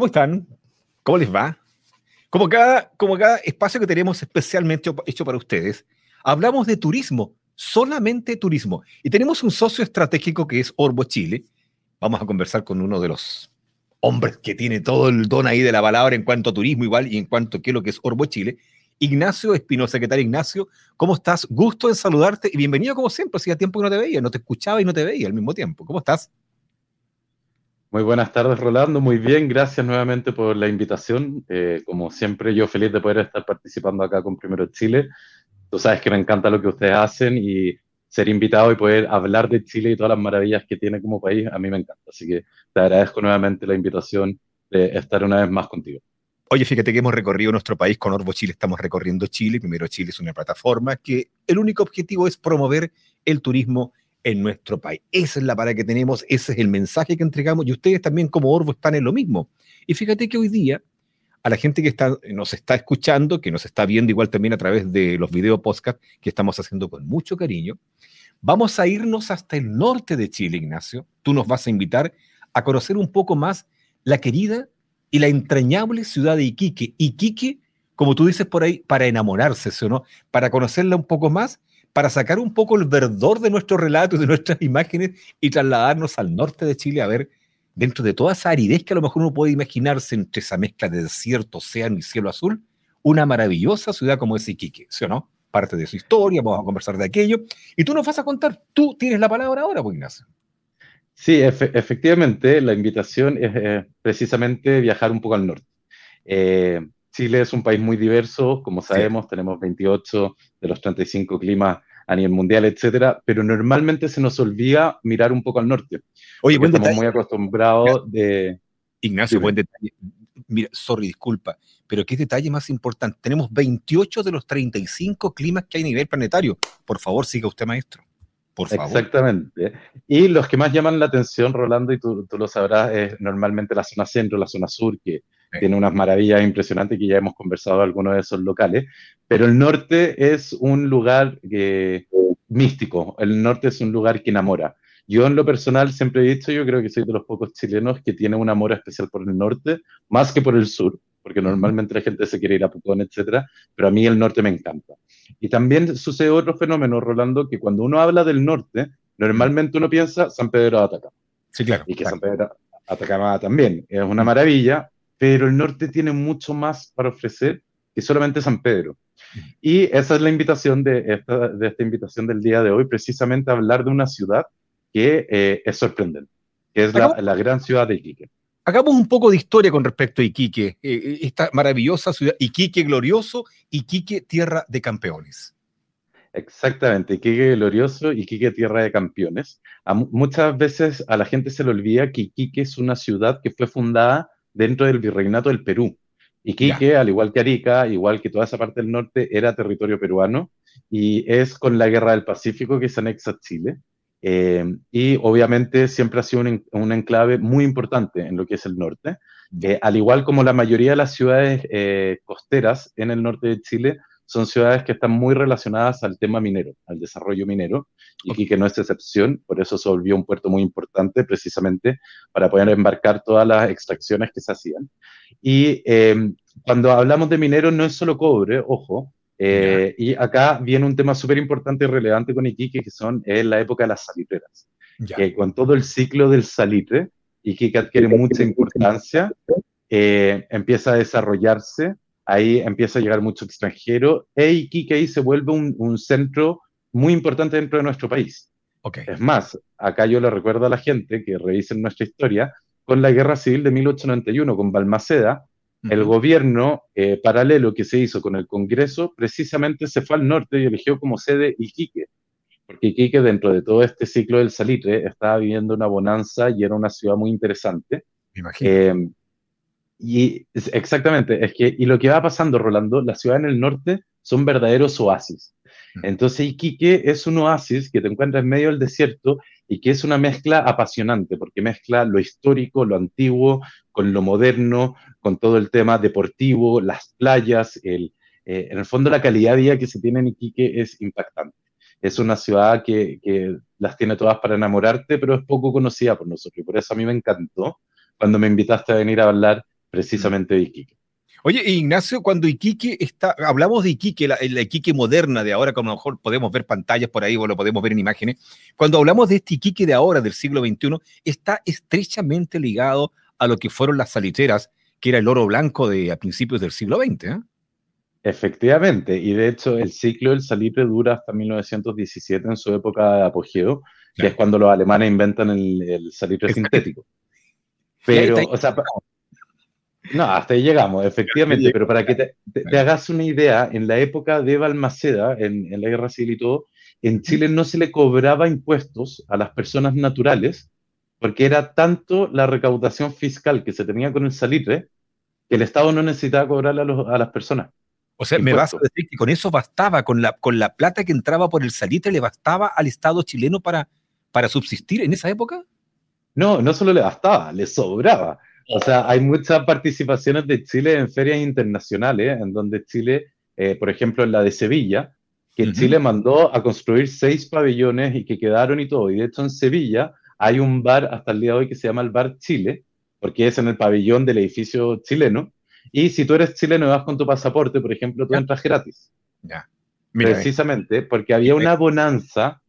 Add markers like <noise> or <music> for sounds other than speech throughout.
¿Cómo están? ¿Cómo les va? Como cada, como cada espacio que tenemos especialmente hecho para ustedes, hablamos de turismo, solamente turismo. Y tenemos un socio estratégico que es Orbo Chile. Vamos a conversar con uno de los hombres que tiene todo el don ahí de la palabra en cuanto a turismo igual y en cuanto a qué es lo que es Orbo Chile. Ignacio Espinosa, ¿qué tal Ignacio? ¿Cómo estás? Gusto en saludarte y bienvenido como siempre. Hacía tiempo que no te veía, no te escuchaba y no te veía al mismo tiempo. ¿Cómo estás? Muy buenas tardes, Rolando. Muy bien, gracias nuevamente por la invitación. Eh, como siempre, yo feliz de poder estar participando acá con Primero Chile. Tú sabes que me encanta lo que ustedes hacen y ser invitado y poder hablar de Chile y todas las maravillas que tiene como país, a mí me encanta. Así que te agradezco nuevamente la invitación de estar una vez más contigo. Oye, fíjate que hemos recorrido nuestro país con Orbo Chile, estamos recorriendo Chile. Primero Chile es una plataforma que el único objetivo es promover el turismo en nuestro país. Esa es la para que tenemos, ese es el mensaje que entregamos y ustedes también como Orbo están en lo mismo. Y fíjate que hoy día a la gente que está, nos está escuchando, que nos está viendo igual también a través de los video podcast que estamos haciendo con mucho cariño, vamos a irnos hasta el norte de Chile, Ignacio. Tú nos vas a invitar a conocer un poco más la querida y la entrañable ciudad de Iquique. Iquique, como tú dices por ahí, para enamorarse, ¿sí o no? Para conocerla un poco más para sacar un poco el verdor de nuestro relato, de nuestras imágenes y trasladarnos al norte de Chile a ver, dentro de toda esa aridez que a lo mejor uno puede imaginarse entre esa mezcla de desierto, océano y cielo azul, una maravillosa ciudad como es Iquique, ¿sí o no? Parte de su historia, vamos a conversar de aquello. Y tú nos vas a contar, tú tienes la palabra ahora, pues Ignacio. Sí, efectivamente, la invitación es eh, precisamente viajar un poco al norte. Eh, Chile es un país muy diverso, como sabemos, tenemos 28 de los 35 climas a nivel mundial, etcétera, pero normalmente se nos olvida mirar un poco al norte. Oye, buen estamos muy acostumbrados de... Ignacio, buen detalle. Mira, sorry, disculpa, pero ¿qué detalle más importante? Tenemos 28 de los 35 climas que hay a nivel planetario. Por favor, siga usted, maestro. Por favor. Exactamente. Y los que más llaman la atención, Rolando, y tú, tú lo sabrás, es normalmente la zona centro, la zona sur, que tiene unas maravillas impresionantes que ya hemos conversado algunos de esos locales, pero el norte es un lugar que, místico, el norte es un lugar que enamora. Yo en lo personal siempre he dicho, yo creo que soy de los pocos chilenos que tiene un amor especial por el norte, más que por el sur, porque normalmente la gente se quiere ir a Pucón, etcétera, pero a mí el norte me encanta. Y también sucede otro fenómeno, Rolando, que cuando uno habla del norte, normalmente uno piensa San Pedro de Atacama. Sí, claro. Y que San Pedro de Atacama también es una maravilla, pero el norte tiene mucho más para ofrecer que solamente San Pedro. Y esa es la invitación de esta, de esta invitación del día de hoy, precisamente hablar de una ciudad que eh, es sorprendente, que es la, la, gran ciudad de Iquique. Hagamos un poco de historia con respecto a Iquique, eh, eh, esta maravillosa ciudad, Iquique glorioso, Iquique tierra de campeones. Exactamente, Iquique glorioso, Iquique tierra de campeones. muchas veces a la gente se le olvida que Iquique es una ciudad que fue fundada dentro del virreinato del Perú. Iquique, al igual que Arica, igual que toda esa parte del norte, era territorio peruano y es con la Guerra del Pacífico que se anexa Chile. Eh, y obviamente siempre ha sido un, enclave muy importante en lo que es el norte. Eh, al igual como la mayoría de las ciudades eh, costeras en el norte de Chile, son ciudades que están muy relacionadas al tema minero, al desarrollo minero, y que no es excepción, por eso se volvió un puerto muy importante precisamente para poder embarcar todas las extracciones que se hacían. Y eh, cuando hablamos de minero no es solo cobre, ojo, eh, y acá viene un tema súper importante y relevante con Iquique, que son es la época de las salitreras. Que con todo el ciclo del salitre, Iquique adquiere mucha importancia, eh, empieza a desarrollarse ahí empieza a llegar mucho extranjero e Iquique ahí se vuelve un, centro muy importante dentro de nuestro país. Okay. Es más, acá yo le recuerdo a la gente que revisen nuestra historia, con la guerra civil de 1891, con Balmaceda, el gobierno eh, paralelo que se hizo con el Congreso precisamente se fue al norte y eligió como sede Iquique, porque Iquique dentro de todo este ciclo del salitre estaba viviendo una bonanza y era una ciudad muy interesante. Me imagino. Eh, y exactamente, es que, y lo que va pasando, Rolando, las ciudades en el norte son verdaderos oasis. Entonces, Iquique es un oasis que te encuentras en medio del desierto y que es una mezcla apasionante, porque mezcla lo histórico, lo antiguo, con lo moderno, con todo el tema deportivo, las playas, el, eh, en el fondo la calidad de vida que se tiene en Iquique es impactante. Es una ciudad que, que las tiene todas para enamorarte, pero es poco conocida por nosotros, y por eso a mí me encantó cuando me invitaste a venir a hablar precisamente de Iquique. Oye, Ignacio, cuando Iquique está, hablamos de Iquique, la, la, Iquique moderna de ahora, como a lo mejor podemos ver pantallas por ahí o lo podemos ver en imágenes, cuando hablamos de este Iquique de ahora, del siglo XXI, está estrechamente ligado a lo que fueron las salitreras, que era el oro blanco de a principios del siglo XX. ¿eh? Efectivamente, y de hecho el ciclo del salitre dura hasta 1917 en su época de apogeo, claro. que es cuando los alemanes inventan el, el salitre sintético. Pero, o sea, no, hasta ahí llegamos, efectivamente, pero para que te, te, te, hagas una idea, en la época de Balmaceda, en, en, la guerra civil y todo, en Chile no se le cobraba impuestos a las personas naturales, porque era tanto la recaudación fiscal que se tenía con el salitre, que el Estado no necesitaba cobrarle a, los, a las personas. O sea, me vas a decir que con eso bastaba, con la, con la plata que entraba por el salitre, le bastaba al Estado chileno para, para subsistir en esa época? No, no solo le bastaba, le sobraba. O sea, hay muchas participaciones de Chile en ferias internacionales, en donde Chile, eh, por ejemplo, en la de Sevilla, que uh -huh. Chile mandó a construir seis pabellones y que quedaron y todo. Y de hecho en Sevilla hay un bar hasta el día de hoy que se llama el Bar Chile, porque es en el pabellón del edificio chileno. Y si tú eres chileno y vas con tu pasaporte, por ejemplo, tú entras gratis. Ya. Mira, Precisamente porque había una bonanza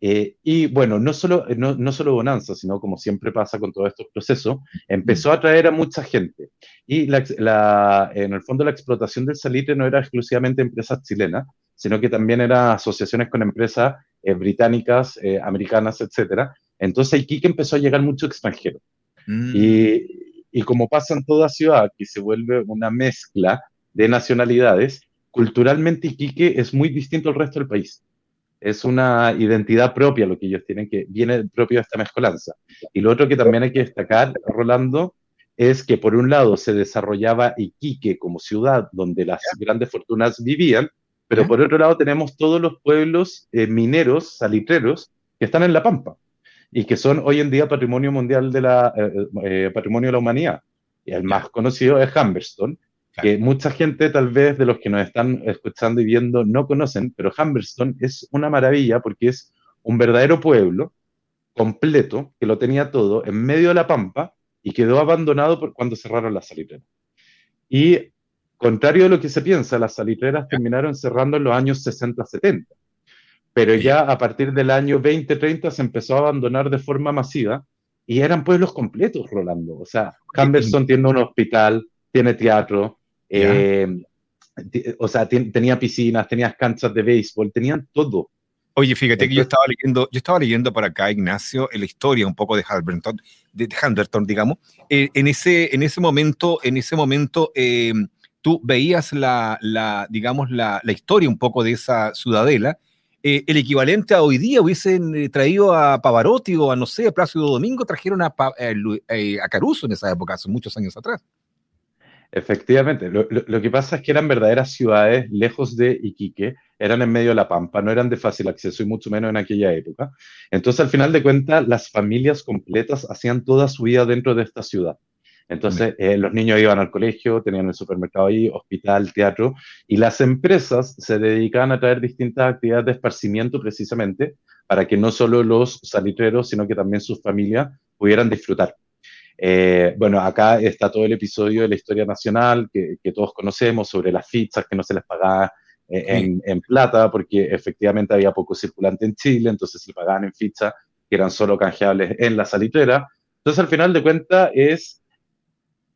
eh, y bueno, no solo, no, no, solo Bonanza, sino como siempre pasa con todos estos procesos, empezó a atraer a mucha gente. Y la, la, en el fondo la explotación del salitre no era exclusivamente empresas chilenas, sino que también era asociaciones con empresas eh, británicas, eh, americanas, etc. Entonces Iquique empezó a llegar mucho extranjero. Mm. Y, y como pasa en toda ciudad, que se vuelve una mezcla de nacionalidades, culturalmente Iquique es muy distinto al resto del país es una identidad propia lo que ellos tienen, que viene propio de esta mezcolanza. Y lo otro que también hay que destacar, Rolando, es que por un lado se desarrollaba Iquique como ciudad donde las grandes fortunas vivían, pero por otro lado tenemos todos los pueblos eh, mineros, salitreros, que están en La Pampa y que son hoy en día patrimonio mundial de la, eh, eh, patrimonio de la humanidad. Y el más conocido es Humberston, que mucha gente tal vez de los que nos están escuchando y viendo no conocen, pero Humberston es una maravilla porque es un verdadero pueblo completo que lo tenía todo en medio de la pampa y quedó abandonado por cuando cerraron las salitreras. Y contrario de lo que se piensa, las salitreras terminaron cerrando en los años 60-70, pero ya a partir del año 20-30 se empezó a abandonar de forma masiva y eran pueblos completos, Rolando. O sea, Humberston tiene un hospital, tiene teatro, eh, o sea, tenía piscinas, tenía canchas de béisbol, tenían todo. Oye, fíjate Entonces, que yo estaba leyendo, yo estaba leyendo por acá, Ignacio, la historia un poco de Halberton, de Handerton, digamos. Eh, en, ese, en ese momento, en ese momento, eh, tú veías la, la digamos, la, la, historia un poco de esa ciudadela. Eh, el equivalente a hoy día hubiesen eh, traído a Pavarotti o a, no sé, a Plácido Domingo, trajeron a, a Caruso en esa época, hace muchos años atrás. Efectivamente, lo, lo, lo, que pasa es que eran verdaderas ciudades lejos de Iquique, eran en medio de la pampa, no eran de fácil acceso y mucho menos en aquella época. Entonces, al final de cuentas, las familias completas hacían toda su vida dentro de esta ciudad. Entonces, eh, los niños iban al colegio, tenían el supermercado ahí, hospital, teatro, y las empresas se dedicaban a traer distintas actividades de esparcimiento precisamente para que no solo los salitreros, sino que también sus familias pudieran disfrutar. Eh, bueno, acá está todo el episodio de la historia nacional que, que todos conocemos sobre las fichas que no se les pagaba eh, en, en, plata porque efectivamente había poco circulante en Chile, entonces se pagaban en fichas que eran solo canjeables en la salitera. Entonces, al final de cuentas, es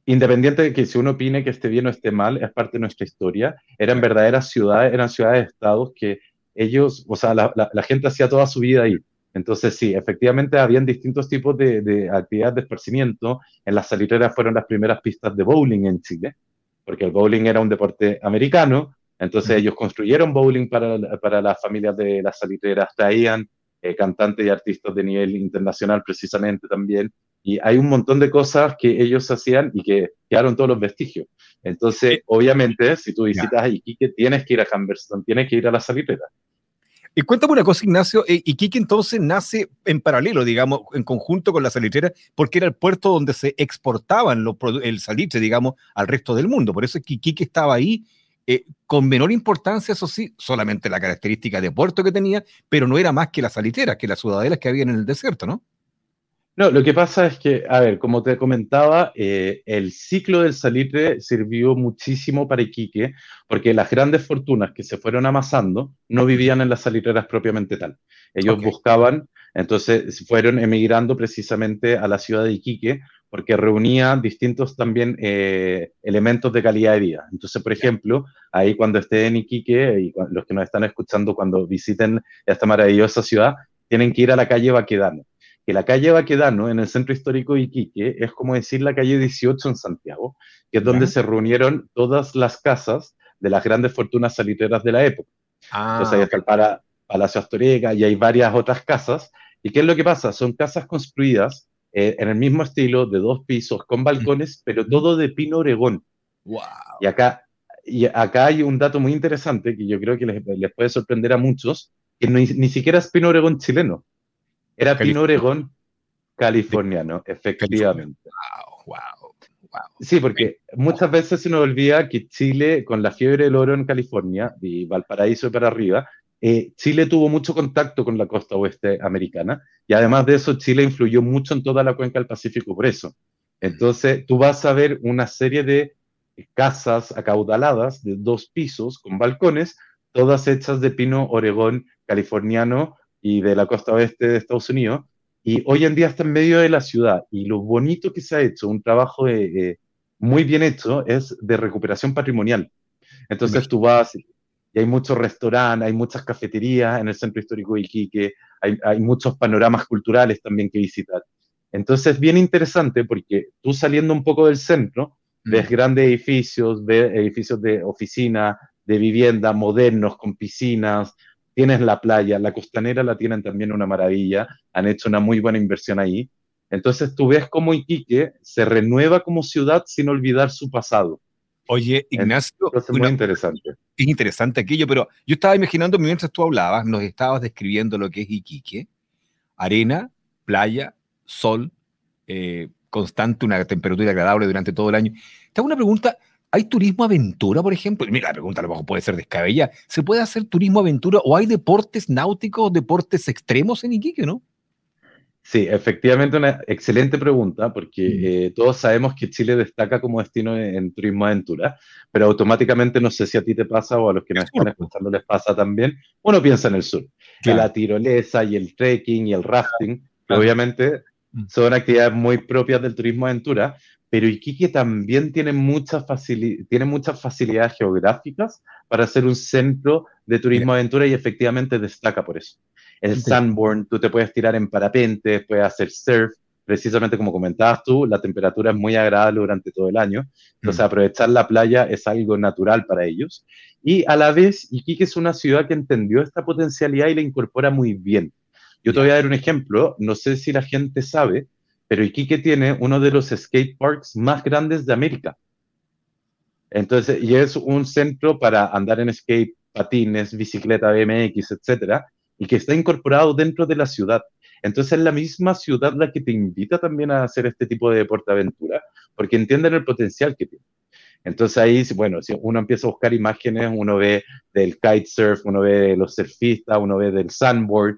independiente de que si uno opine que esté bien o esté mal, es parte de nuestra historia. Eran verdaderas ciudades, eran ciudades-estados que ellos, o sea, la, la, la gente hacía toda su vida ahí. Entonces, sí, efectivamente habían distintos tipos de, de actividades de esparcimiento. En las salitreras fueron las primeras pistas de bowling en Chile, porque el bowling era un deporte americano. Entonces, ellos construyeron bowling para, para las familias de las salitreras, traían eh, cantantes y artistas de nivel internacional precisamente también. Y hay un montón de cosas que ellos hacían y que quedaron todos los vestigios. Entonces, obviamente, si tú visitas a Iquique, tienes que ir a Humberston, tienes que ir a la salitrera. Y cuéntame una cosa, Ignacio, eh, Iquique entonces nace en paralelo, digamos, en conjunto con la salitrera, porque era el puerto donde se exportaban los, el salitre, digamos, al resto del mundo. Por eso es que Iquique estaba ahí eh, con menor importancia, eso sí, solamente la característica de puerto que tenía, pero no era más que las salitreras, que las ciudadelas que había en el desierto, ¿no? No, lo que pasa es que, a ver, como te comentaba, eh, el ciclo del salitre sirvió muchísimo para Iquique, porque las grandes fortunas que se fueron amasando no vivían en las salitreras propiamente tal. Ellos buscaban, entonces fueron emigrando precisamente a la ciudad de Iquique, porque reunía distintos también eh, elementos de calidad de vida. Entonces, por ejemplo, ahí cuando esté en Iquique, y los que nos están escuchando cuando visiten esta maravillosa ciudad, tienen que ir a la calle Baquedano que la calle Baquedano, en el centro histórico de Iquique, es como decir la calle 18 en Santiago, que es donde se reunieron todas las casas de las grandes fortunas salitreras de la época. Ah, Entonces ahí está el para, Palacio Astorega y hay varias otras casas. ¿Y qué es lo que pasa? Son casas construidas eh, en el mismo estilo, de dos pisos, con balcones, pero todo de pino oregón. Wow. Y acá, y acá hay un dato muy interesante que yo creo que les, les puede sorprender a muchos, que ni, ni siquiera es pino oregón chileno, era Pino Oregón californiano, efectivamente. Wow, wow, Sí, porque muchas veces se nos olvida que Chile, con la fiebre del oro en California y Valparaíso para arriba, eh, Chile tuvo mucho contacto con la costa oeste americana y además de eso Chile influyó mucho en toda la cuenca del Pacífico por eso. Entonces tú vas a ver una serie de casas acaudaladas de dos pisos con balcones, todas hechas de pino oregón californiano y de la costa oeste de Estados Unidos, y hoy en día está en medio de la ciudad. Y lo bonito que se ha hecho, un trabajo eh, eh, muy bien hecho, es de recuperación patrimonial. Entonces tú vas y hay muchos restaurantes, hay muchas cafeterías en el centro histórico de Iquique, hay, hay muchos panoramas culturales también que visitar. Entonces es bien interesante porque tú saliendo un poco del centro, ves mm. grandes edificios, ves edificios de oficina, de vivienda, modernos, con piscinas, tienes la playa, la costanera la tienen también una maravilla, han hecho una muy buena inversión ahí. Entonces tú ves cómo Iquique se renueva como ciudad sin olvidar su pasado. Oye, Ignacio. es muy interesante. Es interesante aquello, pero yo estaba imaginando mientras tú hablabas, nos estabas describiendo lo que es Iquique: arena, playa, sol, eh, constante, una temperatura agradable durante todo el año. Te hago una pregunta: ¿Hay turismo aventura, por ejemplo? Mira, la pregunta a lo mejor puede ser descabellada. ¿Se puede hacer turismo aventura o hay deportes náuticos, deportes extremos en Iquique, no? Sí, efectivamente una excelente pregunta, porque eh, todos sabemos que Chile destaca como destino en, turismo aventura, pero automáticamente no sé si a ti te pasa o a los que nos están escuchando les pasa también, uno piensa en el sur, que la tirolesa y el trekking y el rafting, obviamente son actividades muy propias del turismo aventura, pero Iquique también tiene muchas, tiene muchas facilidades geográficas para ser un centro de turismo aventura y efectivamente destaca por eso. El Sunborn, tú te puedes tirar en parapente, puedes hacer surf, precisamente como comentabas tú, la temperatura es muy agradable durante todo el año, entonces mm. aprovechar la playa es algo natural para ellos. Y a la vez, Iquique es una ciudad que entendió esta potencialidad y la incorpora muy bien. Yo te voy a dar un ejemplo, no sé si la gente sabe, pero Iquique tiene uno de los skate parks más grandes de América. Entonces, y es un centro para andar en skate, patines, bicicleta, BMX, etcétera, y que está incorporado dentro de la ciudad. Entonces, es la misma ciudad la que te invita también a hacer este tipo de deporte aventura, porque entienden el potencial que tiene. Entonces ahí, bueno, si uno empieza a buscar imágenes, uno ve del kitesurf, uno ve de los surfistas, uno ve del sandboard,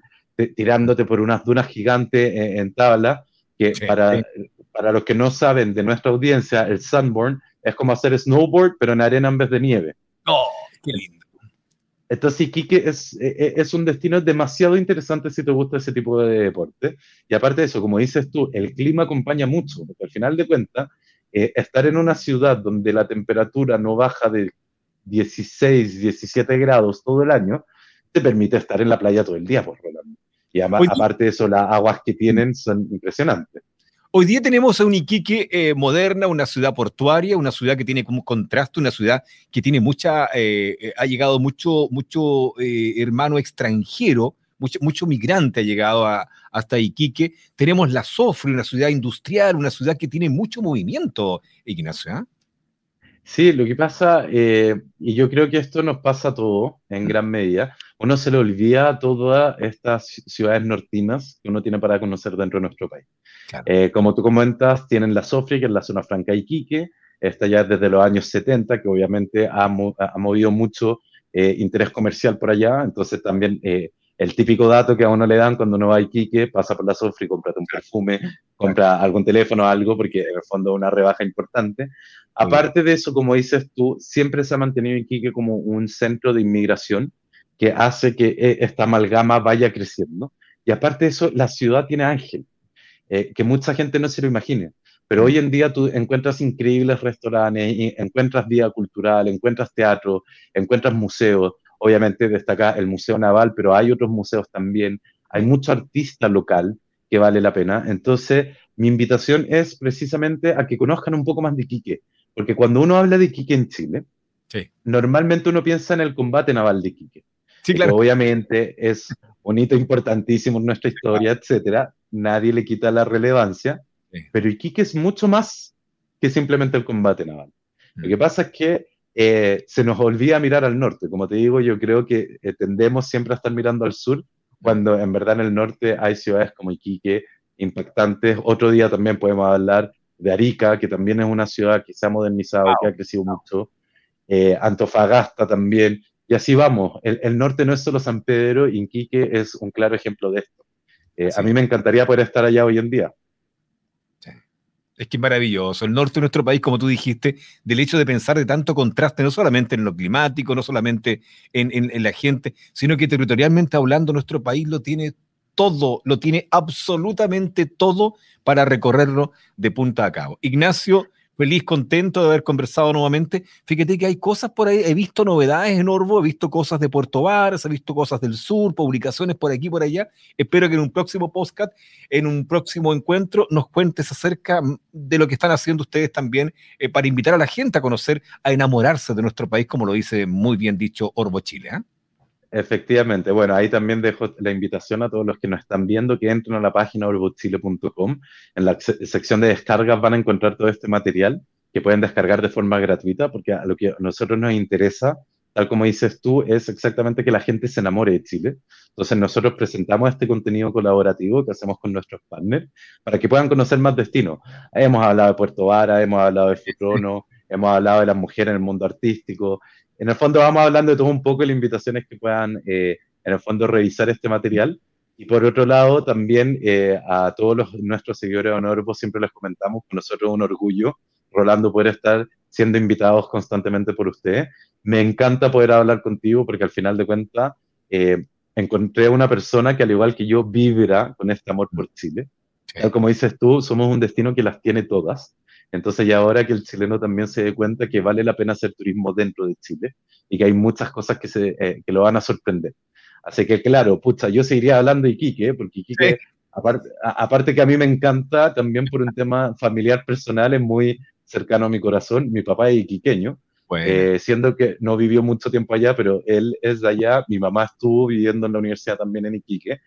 tirándote por unas dunas gigantes en tabla, que para, para los que no saben de nuestra audiencia, el Sunborn es como hacer snowboard, pero en arena en vez de nieve. ¡Oh, qué lindo! Entonces, Iquique es, e, e, es un destino demasiado interesante si te gusta ese tipo de deporte. Y aparte de eso, como dices tú, el clima acompaña mucho, porque al final de cuentas, eh, estar en una ciudad donde la temperatura no baja de 16, 17 grados todo el año, te permite estar en la playa todo el día, por Rolando. Y aparte de eso, las aguas que tienen son impresionantes. Hoy día tenemos a un Iquique eh, moderna, una ciudad portuaria, una ciudad que tiene como contraste, una ciudad que tiene mucha, eh, eh, ha llegado mucho, mucho hermano extranjero, mucho, mucho migrante ha llegado hasta Iquique. Tenemos la Sofre, una ciudad industrial, una ciudad que tiene mucho movimiento, Ignacio. Sí, lo que pasa, y yo creo que esto nos pasa a todos en gran medida, uno se le olvida todas estas ciudades nortinas que uno tiene para conocer dentro de nuestro país. Eh, como tú comentas, tienen la Sofri, que es la zona franca de Iquique, está ya desde los años 70, que obviamente ha, movido mucho eh, interés comercial por allá, entonces también eh, el típico dato que a uno le dan cuando uno va a Iquique, pasa por la Sofri, cómprate un perfume, compra algún teléfono o algo, porque en el fondo es una rebaja importante. Aparte de eso, como dices tú, siempre se ha mantenido Iquique como un centro de inmigración que hace que eh, esta amalgama vaya creciendo. Y aparte de eso, la ciudad tiene ángel, eh, que mucha gente no se lo imagina. Pero hoy en día tú encuentras increíbles restaurantes, encuentras vida cultural, encuentras teatro, encuentras museos. Obviamente destaca el Museo Naval, pero hay otros museos también. Hay mucho artista local que vale la pena. Entonces, mi invitación es precisamente a que conozcan un poco más de Iquique, porque cuando uno habla de Iquique en Chile, normalmente uno piensa en el combate naval de Iquique. Sí, claro. Obviamente es un hito importantísimo en nuestra historia, etcétera. Nadie le quita la relevancia, pero Iquique es mucho más que simplemente el combate naval. Lo que mm. pasa es que eh, se nos olvida mirar al norte. Como te digo, yo creo que eh, tendemos siempre a estar mirando al sur, cuando en verdad en el norte hay ciudades como Iquique impactantes. Otro día también podemos hablar de Arica, que también es una ciudad que se ha modernizado, y que ha crecido mucho. Eh, Antofagasta también. Y así vamos. El, norte no es solo San Pedro, Iquique es un claro ejemplo de esto. A mí me encantaría poder estar allá hoy en día. Es que es maravilloso. El norte de nuestro país, como tú dijiste, del hecho de pensar de tanto contraste, no solamente en lo climático, no solamente en, la gente, sino que territorialmente hablando, nuestro país lo tiene todo, lo tiene absolutamente todo para recorrerlo de punta a cabo. Ignacio, feliz, contento de haber conversado nuevamente. Fíjate que hay cosas por ahí, he visto novedades en Orbo, he visto cosas de Puerto Varas, he visto cosas del sur, publicaciones por aquí, por allá. Espero que en un próximo podcast, en un próximo encuentro, nos cuentes acerca de lo que están haciendo ustedes también eh, para invitar a la gente a conocer, a enamorarse de nuestro país, como lo dice muy bien dicho Orbo Chile. ¿eh? Efectivamente, bueno, ahí también dejo la invitación a todos los que nos están viendo que entren a la página orbochile.com. En la sección de descargas van a encontrar todo este material que pueden descargar de forma gratuita, porque a lo que a nosotros nos interesa, tal como dices tú, es exactamente que la gente se enamore de Chile. Entonces nosotros presentamos este contenido colaborativo que hacemos con nuestros partners para que puedan conocer más destinos. Hemos hablado de Puerto Vara, hemos hablado de Futrono, <laughs> hemos hablado de las mujeres en el mundo artístico, en el fondo vamos hablando de todo un poco, la invitación es que puedan, eh, en el fondo, revisar este material. Y por otro lado, también eh, a todos los, nuestros seguidores de Honorbo siempre les comentamos, con nosotros un orgullo, Rolando, poder estar siendo invitados constantemente por ustedes. Me encanta poder hablar contigo porque al final de cuentas eh, encontré una persona que al igual que yo vibra con este amor por Chile. Como dices tú, somos un destino que las tiene todas. Entonces, ya ahora que el chileno también se dé cuenta que vale la pena hacer turismo dentro de Chile y que hay muchas cosas que, se, eh, que lo van a sorprender. Así que, claro, pucha, yo seguiría hablando de Iquique, porque Iquique, aparte, aparte que a mí me encanta, también por un <laughs> tema familiar personal, es muy cercano a mi corazón. Mi papá es iquiqueño, eh, siendo que no vivió mucho tiempo allá, pero él es de allá. Mi mamá estuvo viviendo en la universidad también en Iquique.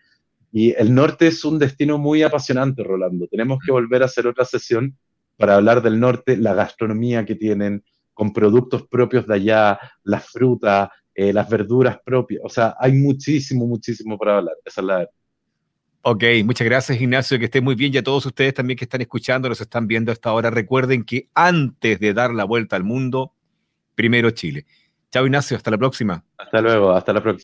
Y el norte es un destino muy apasionante, Rolando. Tenemos que volver a hacer otra sesión para hablar del norte, la gastronomía que tienen, con productos propios de allá, las frutas, eh, las verduras propias. O sea, hay muchísimo, muchísimo para hablar. Esa es la verdad. Ok, muchas gracias Ignacio, que esté muy bien y a todos ustedes también que están escuchando, nos están viendo hasta ahora. Recuerden que antes de dar la vuelta al mundo, primero Chile. Chao Ignacio, hasta la próxima. Hasta luego, hasta la próxima.